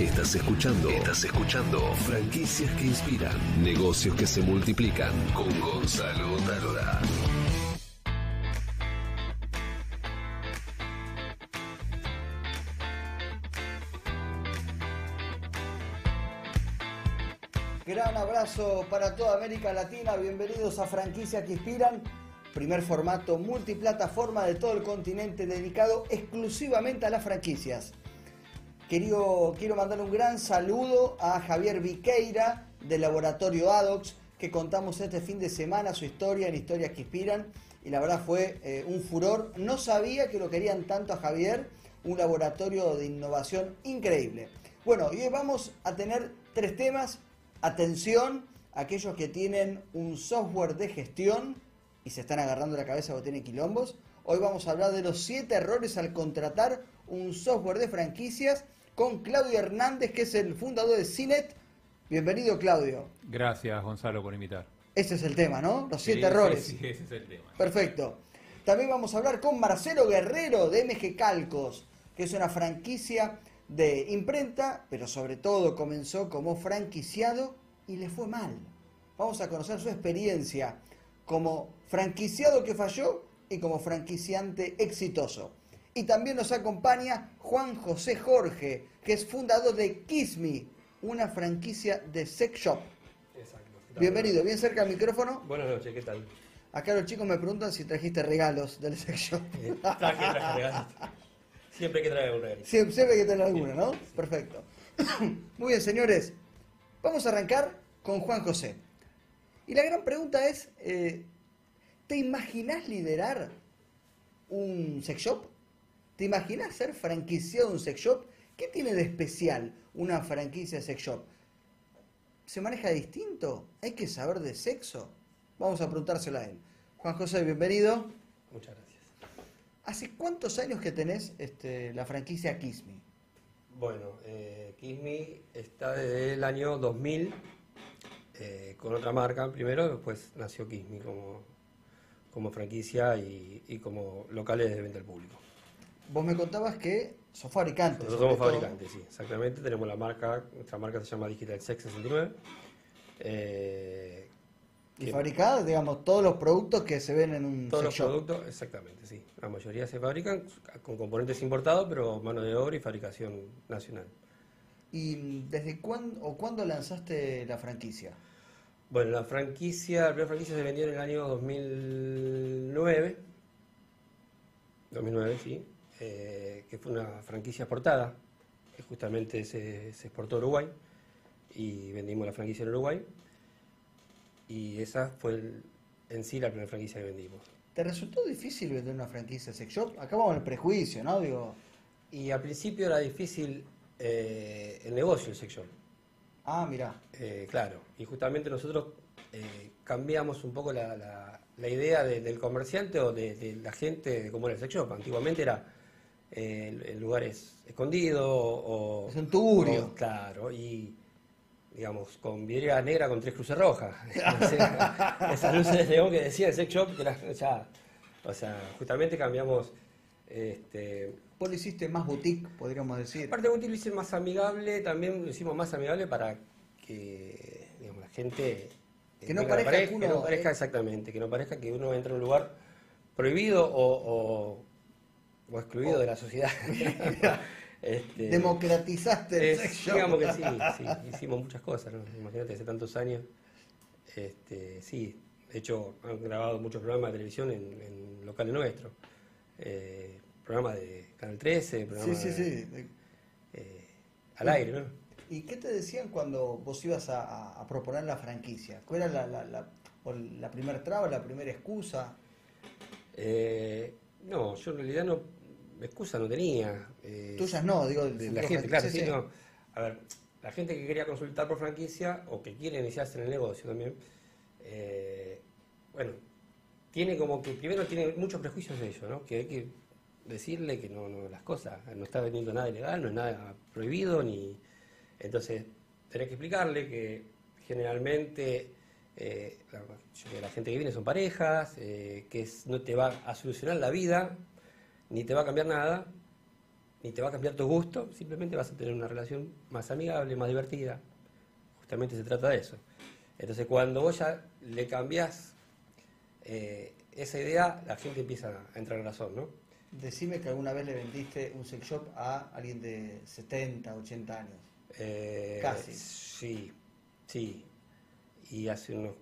Estás escuchando. Estás escuchando. Franquicias que inspiran. Negocios que se multiplican. Con Gonzalo Talora. Gran abrazo para toda América Latina. Bienvenidos a Franquicias que Inspiran. Primer formato multiplataforma de todo el continente dedicado exclusivamente a las franquicias. Querido, quiero mandar un gran saludo a Javier Viqueira del laboratorio ADOX que contamos este fin de semana su historia en Historias que Inspiran y la verdad fue eh, un furor. No sabía que lo querían tanto a Javier, un laboratorio de innovación increíble. Bueno, y hoy vamos a tener tres temas Atención, aquellos que tienen un software de gestión y se están agarrando la cabeza o tienen quilombos. Hoy vamos a hablar de los 7 errores al contratar un software de franquicias con Claudio Hernández, que es el fundador de Cinet. Bienvenido, Claudio. Gracias, Gonzalo, por invitar. Ese es el tema, ¿no? Los 7 errores. Sí, ese es el tema. Perfecto. También vamos a hablar con Marcelo Guerrero de MG Calcos, que es una franquicia de imprenta, pero sobre todo comenzó como franquiciado y le fue mal. Vamos a conocer su experiencia como franquiciado que falló y como franquiciante exitoso. Y también nos acompaña Juan José Jorge, que es fundador de Kissme, una franquicia de sex shop. Exacto. Bienvenido, bien cerca del micrófono. Buenas noches, ¿qué tal? Acá los chicos me preguntan si trajiste regalos del sex shop. Eh, traje, traje regalos. Siempre hay que traer un regalito. Siempre, siempre hay que tener alguna, ¿no? Perfecto. Muy bien, señores. Vamos a arrancar con Juan José. Y la gran pregunta es, eh, ¿te imaginas liderar un sex shop? ¿Te imaginas ser franquiciado de un sex shop? ¿Qué tiene de especial una franquicia de sex shop? ¿Se maneja distinto? ¿Hay que saber de sexo? Vamos a preguntárselo a él. Juan José, bienvenido. Muchas gracias. ¿Hace cuántos años que tenés este, la franquicia Kiss Me? Bueno, eh, Kiss Me está desde el año 2000 eh, con otra marca primero, después nació Kiss Me como, como franquicia y, y como locales de venta al público. Vos me contabas que sos fabricante. Nosotros somos todo. fabricantes, sí, exactamente. Tenemos la marca, nuestra marca se llama Digital Sex 69. Eh, Y fabricás, digamos, todos los productos que se ven en un Todos sex los shop. productos, exactamente, sí. La mayoría se fabrican con componentes importados, pero mano de obra y fabricación nacional. ¿Y desde cuándo o cuándo lanzaste la franquicia? Bueno, la franquicia, la primera franquicia se vendió en el año 2009. 2009, sí. Eh, que fue una franquicia exportada, que justamente se, se exportó a Uruguay y vendimos la franquicia en Uruguay. Y esa fue el- en sí la primera franquicia que vendimos. ¿Te resultó difícil vender una franquicia sex shop? Acá vamos al prejuicio, ¿no? Digo, Y al principio era difícil eh, el negocio, el sex shop. ah, mirá. Eh, claro, y justamente nosotros eh, cambiamos un poco la, la- la idea de- del comerciante o de, de la gente de cómo era el sex shop. Antiguamente era eh, lugares escondidos o... Es un tugurio. o- claro, y digamos, con vidriera negra con tres cruces rojas. Esas luces de neón que decía el sex shop, que ya... O sea, justamente cambiamos... Este, Vos lo hiciste más boutique, podríamos decir. Aparte, útil lo hice más amigable, también lo hicimos más amigable para que digamos, la gente. Que no parezca pare- que uno- que no parezca exactamente, que no parezca que uno entra en un lugar prohibido o, o, o excluido O- de la sociedad. Este, Democratizaste el digamos que sí, sí, hicimos muchas cosas, ¿no? Imagínate, hace tantos años. Este, sí, de hecho, han grabado muchos programas de televisión en, en locales nuestros. Eh, programas de Canal 13, Sí, programas sí, de- sí. eh, al aire, ¿no? ¿Y qué te decían cuando vos ibas a, proponer la franquicia? ¿Cuál era la, la, la, o la primera traba, la primera excusa? Eh, no, yo en realidad no, excusa no tenía. eh, Tuyas no, digo, de la gente, claro, sí, no. A ver, la gente que quería consultar por franquicia o que quiere iniciarse en el negocio también, eh, bueno, tiene como que primero tiene muchos prejuicios de ello, ¿no? Que hay que decirle que no, no las cosas, no está vendiendo nada ilegal, no es nada prohibido, ni entonces tenés que explicarle que generalmente eh, la, gente que viene son parejas, eh, que es- no te va a solucionar la vida, ni te va a cambiar nada, ni te va a cambiar tu gusto, simplemente vas a tener una relación más amigable, más divertida. Justamente se trata de eso. Entonces cuando vos ya le cambiás eh, esa idea, la gente empieza a entrar en razón, ¿no? Decime que alguna vez le vendiste un sex shop a alguien de 70, 80 años. Eh, Casi. Sí, sí. Y hace unos,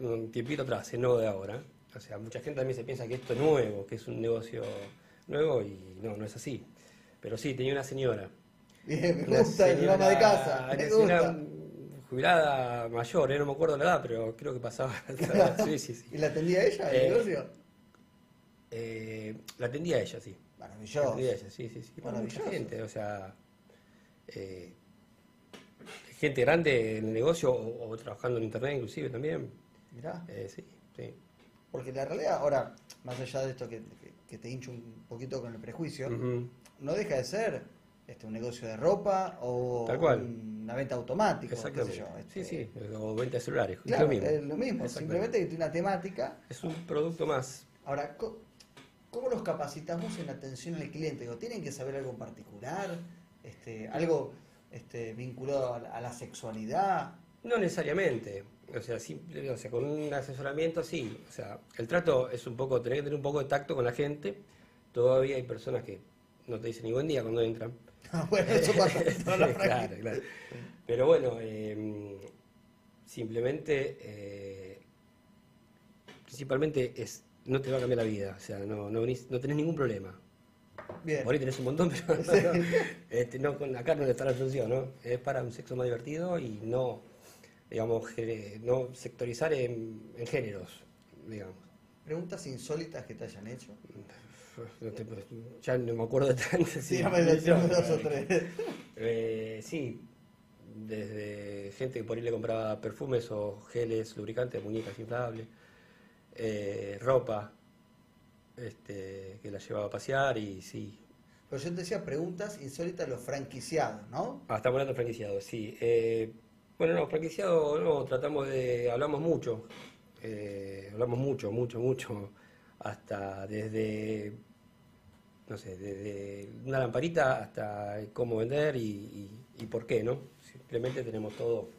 un tiempito atrás, nuevo de ahora. O sea, mucha gente también se piensa que esto es nuevo, que es un negocio nuevo y no, no es así. Pero sí, tenía una señora. Bien, me Una gusta el señora- ama de casa. Me gusta. jubilada mayor, eh, no me acuerdo la edad, pero creo que pasaba. sí, sí, sí. ¿Y la atendía ella, el Eh, negocio? Eh, la atendía ella, sí. La Maravilloso. atendía ella, sí, sí, sí. Bueno, mucha gente, o sea, gente grande en el negocio o, o trabajando en internet inclusive también. Mirá. Sí, sí. Porque la realidad, ahora, más allá de esto que, que- que te hincho un poquito con el prejuicio, no deja de ser este, un negocio de ropa o Tal cual. una venta automática. qué sé Exactamente. yo, Sí, este, sí, o venta de celulares, es Claro, lo mismo. es lo mismo, Exactamente. simplemente que tiene una temática. Es un producto más. Ahora, ¿cómo los capacitamos en atención al cliente? Digo, ¿Tienen que saber algo en particular? Este, ¿Algo este, vinculado a la, a la sexualidad? No necesariamente. O sea, simple- o sea, con un asesoramiento sí. O sea, el trato es un poco, tener que tener un poco de tacto con la gente. Todavía hay personas que no te dicen ni buen día cuando entran. bueno, eso pasa claro, claro. Pero bueno, eh, simplemente, eh, principalmente es, no te va a cambiar la vida, o sea, no, no, venís- no tenés ningún problema. Bien. Por ahí tenés un montón, pero no, no, este, no, con no está la función, ¿no? Es para un sexo más divertido y no, digamos, no sectorizar en, en géneros, digamos. Preguntas insólitas que te hayan hecho. No te- ya no me acuerdo de tantas. Sí, ya me decían dos o tres. Eh, sí, desde gente que por ahí le compraba perfumes o geles, lubricantes, muñecas inflables, eh, ropa, este, que la llevaba a pasear y sí. Pero yo te decía preguntas insólitas a los franquiciados, ¿no? Ah, estamos hablando de franquiciados, sí. Eh, bueno, no, franquiciado no, tratamos de, hablamos mucho, eh, hablamos mucho, mucho, mucho, hasta desde, no sé, desde una lamparita hasta cómo vender y, y- y por qué, ¿no? Simplemente tenemos todo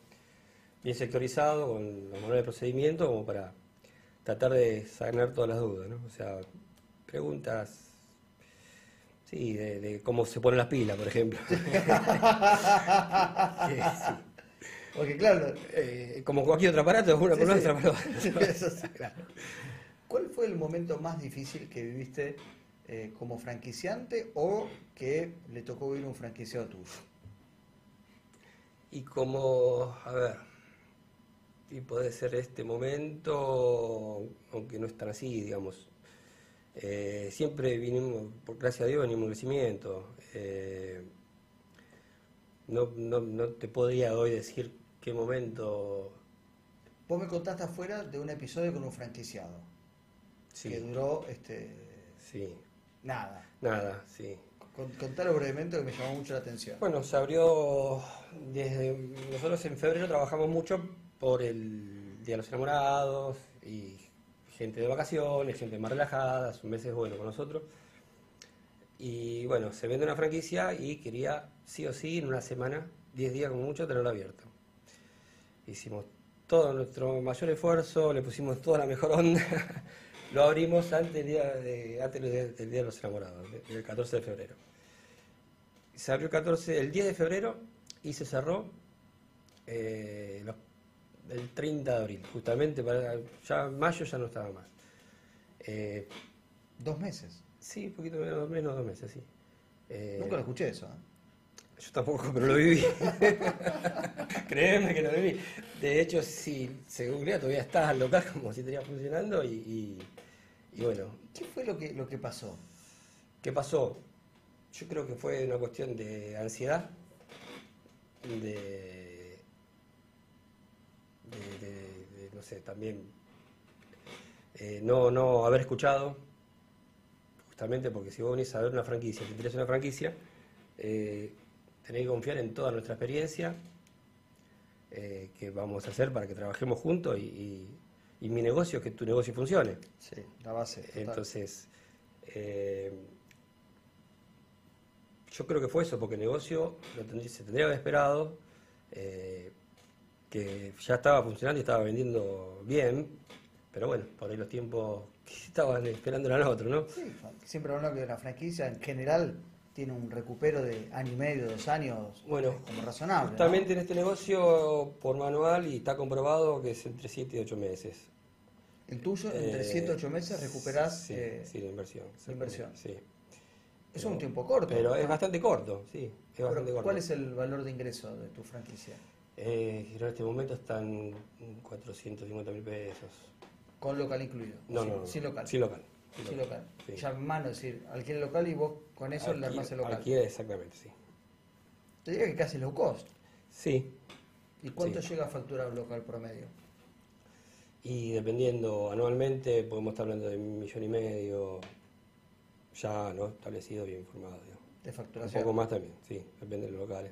bien sectorizado con los manuales de procedimiento como para tratar de sanar todas las dudas, ¿no? O sea, preguntas, sí, de, de cómo se ponen las pilas, por ejemplo. Sí, sí. Porque claro, Eh, como cualquier otro aparato, una Sí, por sí. Eso. Claro. ¿cuál fue el momento más difícil que viviste eh, como franquiciante o que le tocó vivir un franquiciado tuyo? Y como, a ver, y puede ser este momento, aunque no es tan así, digamos. Eh, siempre vinimos, por gracias a Dios, venimos en crecimiento. Eh, no, no, no te podría hoy decir qué momento. Vos me contaste afuera de un episodio con un franquiciado Sí, que duró este sí, nada. nada, sí. Con- Contalo brevemente que me llamó mucho la atención. Bueno, se abrió desde. Nosotros en febrero trabajamos mucho por el Día de los Enamorados y gente de vacaciones, gente más relajada, un mes es bueno con nosotros. Y bueno, se vende una franquicia y quería sí o sí en una semana, 10 días como mucho, tenerlo abierto. Hicimos todo nuestro mayor esfuerzo, le pusimos toda la mejor onda. Lo abrimos antes del día, de, antes del día de los enamorados, el 14 de febrero. Se abrió el 14, el 10 de febrero y se cerró eh, los- el 30 de abril, justamente para ya mayo ya no estaba más. Eh, Dos meses. sí, un poquito menos, menos dos meses, sí. Eh, Nunca lo escuché eso. ¿eh? yo tampoco, pero lo viví. De hecho, si se googlea, todavía está al local como si estaría funcionando y, bueno, ¿Qué fue lo que, lo que pasó? ¿Qué pasó? Yo creo que fue una cuestión de ansiedad, de, no sé, también eh, no, no haber escuchado, justamente porque si vos venís a ver una franquicia, te interesa una franquicia, eh, tenés que confiar en toda nuestra experiencia eh, que vamos a hacer para que trabajemos juntos y, y- y mi negocio es que tu negocio funcione. Sí, la base. total. Entonces, eh, yo creo que fue eso, porque el negocio lo tendría- se tendría que haber esperado, eh, que ya estaba funcionando y estaba vendiendo bien, pero bueno, por ahí los tiempos que estaban esperando eran otros, ¿no? Sí, siempre hablo que la franquicia en general tiene un recupero de año y medio, dos años, Bueno, eh, como razonable. ¿no? Justamente en este negocio, por manual, y está comprobado que es entre 7 y 8 meses. El tuyo, entre Eh, 7 y 8 meses recuperás. Sí, eh, sí, la inversión. la inversión. Sí. es un tiempo corto. Pero ¿no? es bastante corto, sí. Es Pero, bastante corto. ¿Cuál es el valor de ingreso de tu franquicia? Eh, en este momento están 450 mil pesos. Con local incluido. No, sin, no, no. sin local. Sin local. Sin local. Sí. Ya en mano, es decir, alquiler local y vos con eso le armás el local. Alquiler, exactamente, sí. Te diría que casi low cost. Sí. ¿Y cuánto Sí. llega a facturar un local promedio? Y dependiendo anualmente, podemos estar hablando de un millón y medio, ya no establecido, bien informado. digamos. de Un facturación? poco más también, sí, depende de los locales.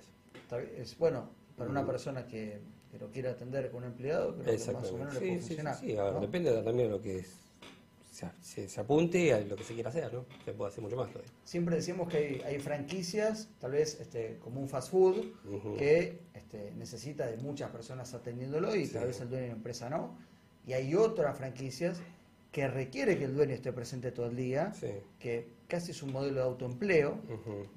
Es bueno para una Mm. persona que, que lo quiera atender con un empleado, creo que más o menos le Sí, puede sí, funcionar. sí, sí. A ver, ¿no? depende también de lo que es- se, se- se apunte a lo que se quiera hacer, ¿no? Se puede hacer mucho más todavía. Siempre decimos que hay, hay franquicias, tal vez este, como un fast food, que este, necesita de muchas personas atendiéndolo y Sí. tal vez el dueño de la empresa no. Y hay otras franquicias que requiere que el dueño esté presente todo el día, Sí. que casi es un modelo de autoempleo.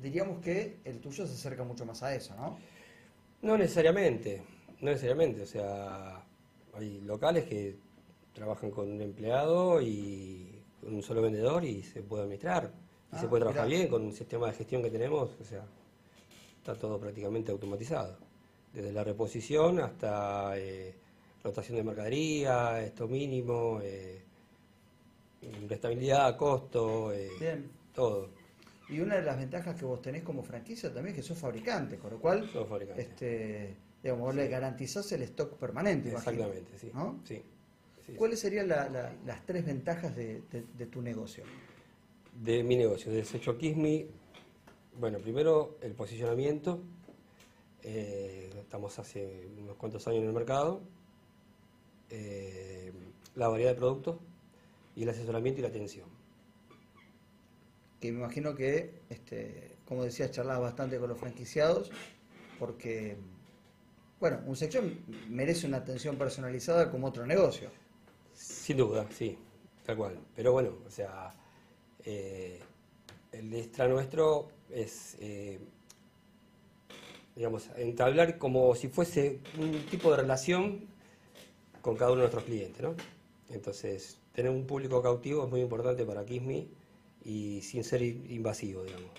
Diríamos que el tuyo se acerca mucho más a eso, ¿no? No necesariamente, no necesariamente. O sea, hay locales que trabajan con un empleado y con un solo vendedor y se puede administrar. Y Ah, se puede trabajar mirá. bien con un sistema de gestión que tenemos. O sea, está todo prácticamente automatizado. Desde la reposición hasta eh, rotación de mercadería, esto mínimo, eh, restabilidad, costo, eh, Bien. todo. Y una de las ventajas que vos tenés como franquicia también es que sos fabricante, con lo cual, este, digamos, vos le garantizás el stock permanente. imagino, Exactamente, sí. ¿no? sí. ¿Cuáles serían la- la- las tres ventajas de, de- de tu negocio? de mi negocio, de Secho Kismi, bueno, primero el posicionamiento. eh, estamos hace unos cuantos años en el mercado. eh, la variedad de productos y el asesoramiento y la atención. Que me imagino que, este, como decías, charlabas bastante con los franquiciados, porque, bueno, un sección merece una atención personalizada como otro negocio. Sin duda, sí, tal cual. Pero bueno, o sea, eh, el extra nuestro es, eh, digamos, entablar como si fuese un tipo de relación con cada uno de nuestros clientes, ¿no? Entonces, tener un público cautivo es muy importante para Kismi y sin ser in- invasivo, digamos.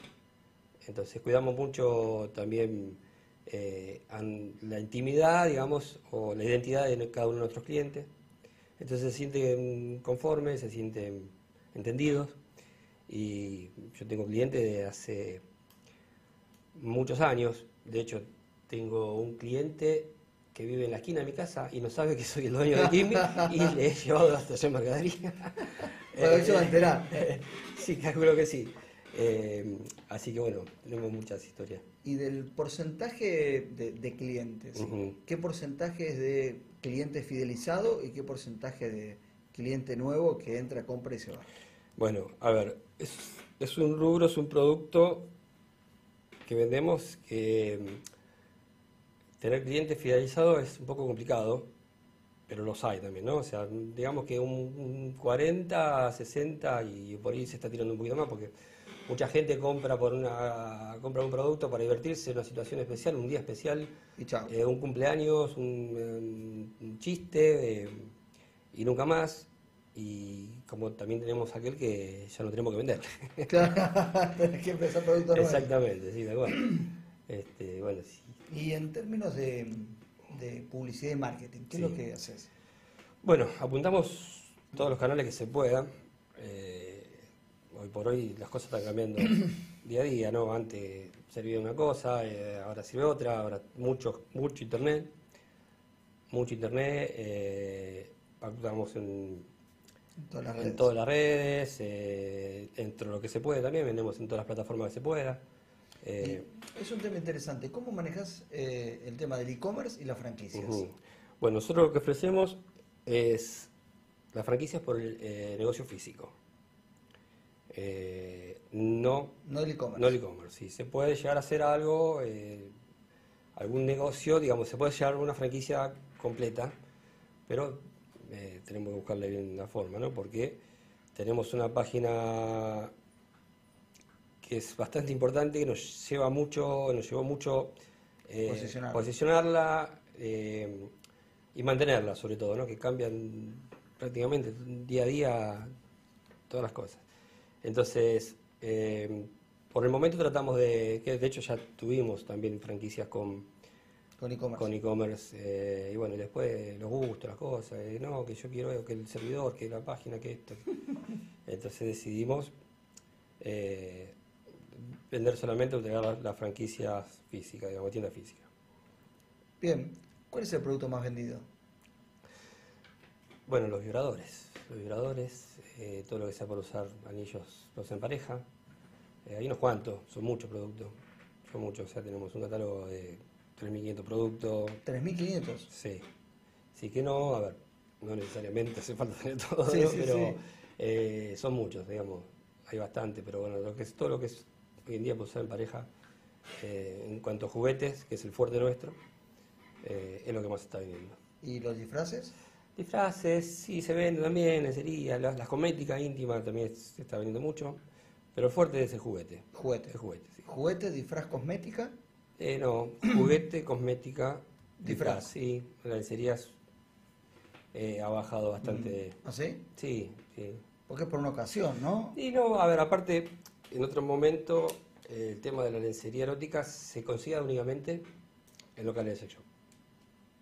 Entonces, cuidamos mucho también eh, la intimidad, digamos, o la identidad de cada uno de nuestros clientes. Entonces se sienten conformes, se sienten entendidos. Y yo tengo clientes de hace muchos años. De hecho, tengo un cliente que vive en la esquina de mi casa y no sabe que soy el dueño de Kimi y le he llevado hasta allá mercadería. Bueno, eso va a enterar. sí, calculo que sí. Eh, así que bueno, tenemos muchas historias. Y del porcentaje de, de clientes. ¿qué porcentaje es de cliente fidelizado y qué porcentaje de cliente nuevo que entra, compra y se va? Bueno, a ver, es, es un rubro, es un producto que vendemos que mm, tener clientes fidelizados es un poco complicado, pero los hay también, ¿no? O sea, digamos que un, un 40, 60 y por ahí se está tirando un poquito más porque mucha gente compra por una compra un producto para divertirse en una situación especial, un día especial, Y chao. eh, un cumpleaños, un, un chiste eh, y nunca más. Y como también tenemos aquel que ya no tenemos que vender. Claro, tenés que empezar producto nuevo. Exactamente, sí, de acuerdo. Este, bueno, sí. Y en términos de, de publicidad y marketing, ¿qué es lo que haces? Bueno, apuntamos todos los canales que se puedan. Eh, hoy por hoy las cosas están cambiando día a día, ¿no? Antes servía una cosa, eh, ahora sirve otra, ahora mucho, mucho internet, mucho internet, eh, apuntamos en, En todas las en redes. todas las redes, dentro de lo que se puede también, vendemos en todas las plataformas que se pueda. Eh, es un tema interesante. ¿Cómo manejas eh, el tema del e-commerce y las franquicias? Bueno, nosotros lo que ofrecemos es las franquicias por el eh, negocio físico. No No el e-commerce. no el e-commerce. Sí, se puede llegar a hacer algo, algún negocio, digamos, se puede llegar a una franquicia completa, pero tenemos que buscarle bien la forma, ¿no? Porque tenemos una página que es bastante importante, que nos lleva mucho, nos llevó mucho eh, Posicionarla. posicionarla, eh, y mantenerla, sobre todo, ¿no? Que cambian prácticamente día a día todas las cosas. Entonces, eh, por el momento tratamos de, que de hecho ya tuvimos también franquicias con Con e-commerce. y bueno, y después los gustos, las cosas, no, que yo quiero que el servidor, que la página, que esto. Entonces decidimos eh, vender solamente, entregar las, las franquicias físicas, digamos, tienda física. Bien. ¿Cuál es el producto más vendido? Bueno, los vibradores, los vibradores, eh, todo lo que sea por usar anillos los en pareja, eh, hay unos cuantos, son muchos productos, son muchos, o sea, tenemos un catálogo de 3.500 productos, 3.500. Sí, sí que no, a ver, no necesariamente hace falta tener todo, Sí, ¿no? sí, pero sí. eh, son muchos, digamos, hay bastante, pero bueno, lo que es, todo lo que es hoy en día usar en pareja, eh, en cuanto a juguetes, que es el fuerte nuestro, eh, es lo que más está vendiendo. ¿Y los disfraces? Disfraces, sí, se venden también, lencería, las, las cosméticas íntimas también se está vendiendo mucho, pero el fuerte es el juguete. Juguete. El juguete, sí. Juguete, disfraz, cosmética. Eh, no, juguete, cosmética, Disfraz. sí, la lencería es- eh, ha bajado bastante. ¿Así? Sí, sí. Porque es por una ocasión, ¿no? Y no, a ver, aparte, en otro momento, el tema de la lencería erótica se consigue únicamente en locales de sex shop.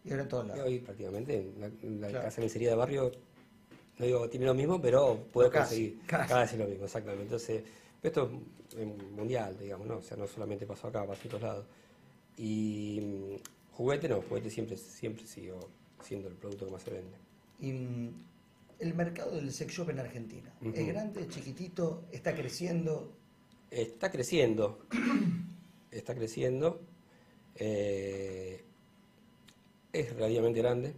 Y ahora en todos Y lados. hoy prácticamente en la, en la Claro. casa de lencería de barrio, no digo que tiene lo mismo, pero puede Casi, conseguir casi. casi lo mismo, exactamente. Entonces, esto es mundial, digamos, ¿no? O sea, no solamente pasó acá, pasó en todos lados. Y mm, juguete no, juguete siempre, siempre siguió siendo el producto que más se vende. Y mm, el mercado del sex shop en Argentina. Ujú. ¿Es grande, es chiquitito? ¿Está creciendo? Está creciendo, está creciendo, eh, es relativamente grande.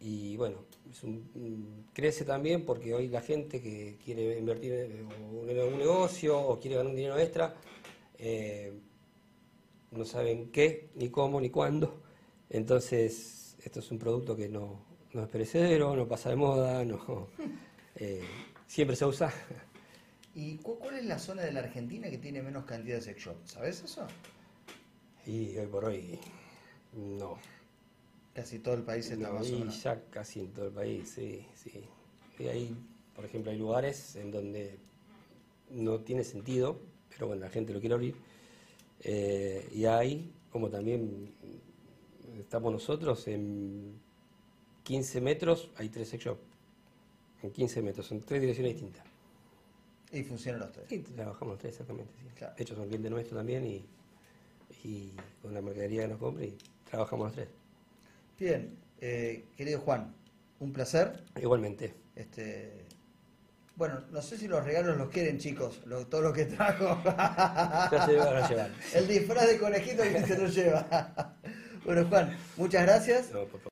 Y bueno, es un- crece también porque hoy la gente que quiere invertir en un negocio o quiere ganar un dinero extra, eh, no saben qué, ni cómo, ni cuándo, entonces esto es un producto que no, no es perecedero, no pasa de moda, no, eh, siempre se usa. ¿Y cu- cuál es la zona de la Argentina que tiene menos cantidad de sex shop? ¿Sabes eso? Y hoy por hoy, no. Casi todo el país está No, más o y menos. ya casi en todo el país, sí, sí. Y hay, por ejemplo, hay lugares en donde no tiene sentido, pero bueno, la gente lo quiere abrir. Eh, y hay, como también estamos nosotros, en 15 metros hay tres sex shop. En 15 metros, son tres direcciones distintas. Y funcionan los tres. Sí, trabajamos los tres exactamente, sí. Claro. De hecho, son clientes nuestros también y, y con la mercadería que nos compra y trabajamos los tres. Bien, eh, querido Juan, un placer. Igualmente. Este, bueno, no sé si los regalos los quieren, chicos, lo- todo lo que trajo. Ya se van a llevar. El disfraz de conejito que se lo lleva. bueno, Juan, muchas gracias. No, por favor.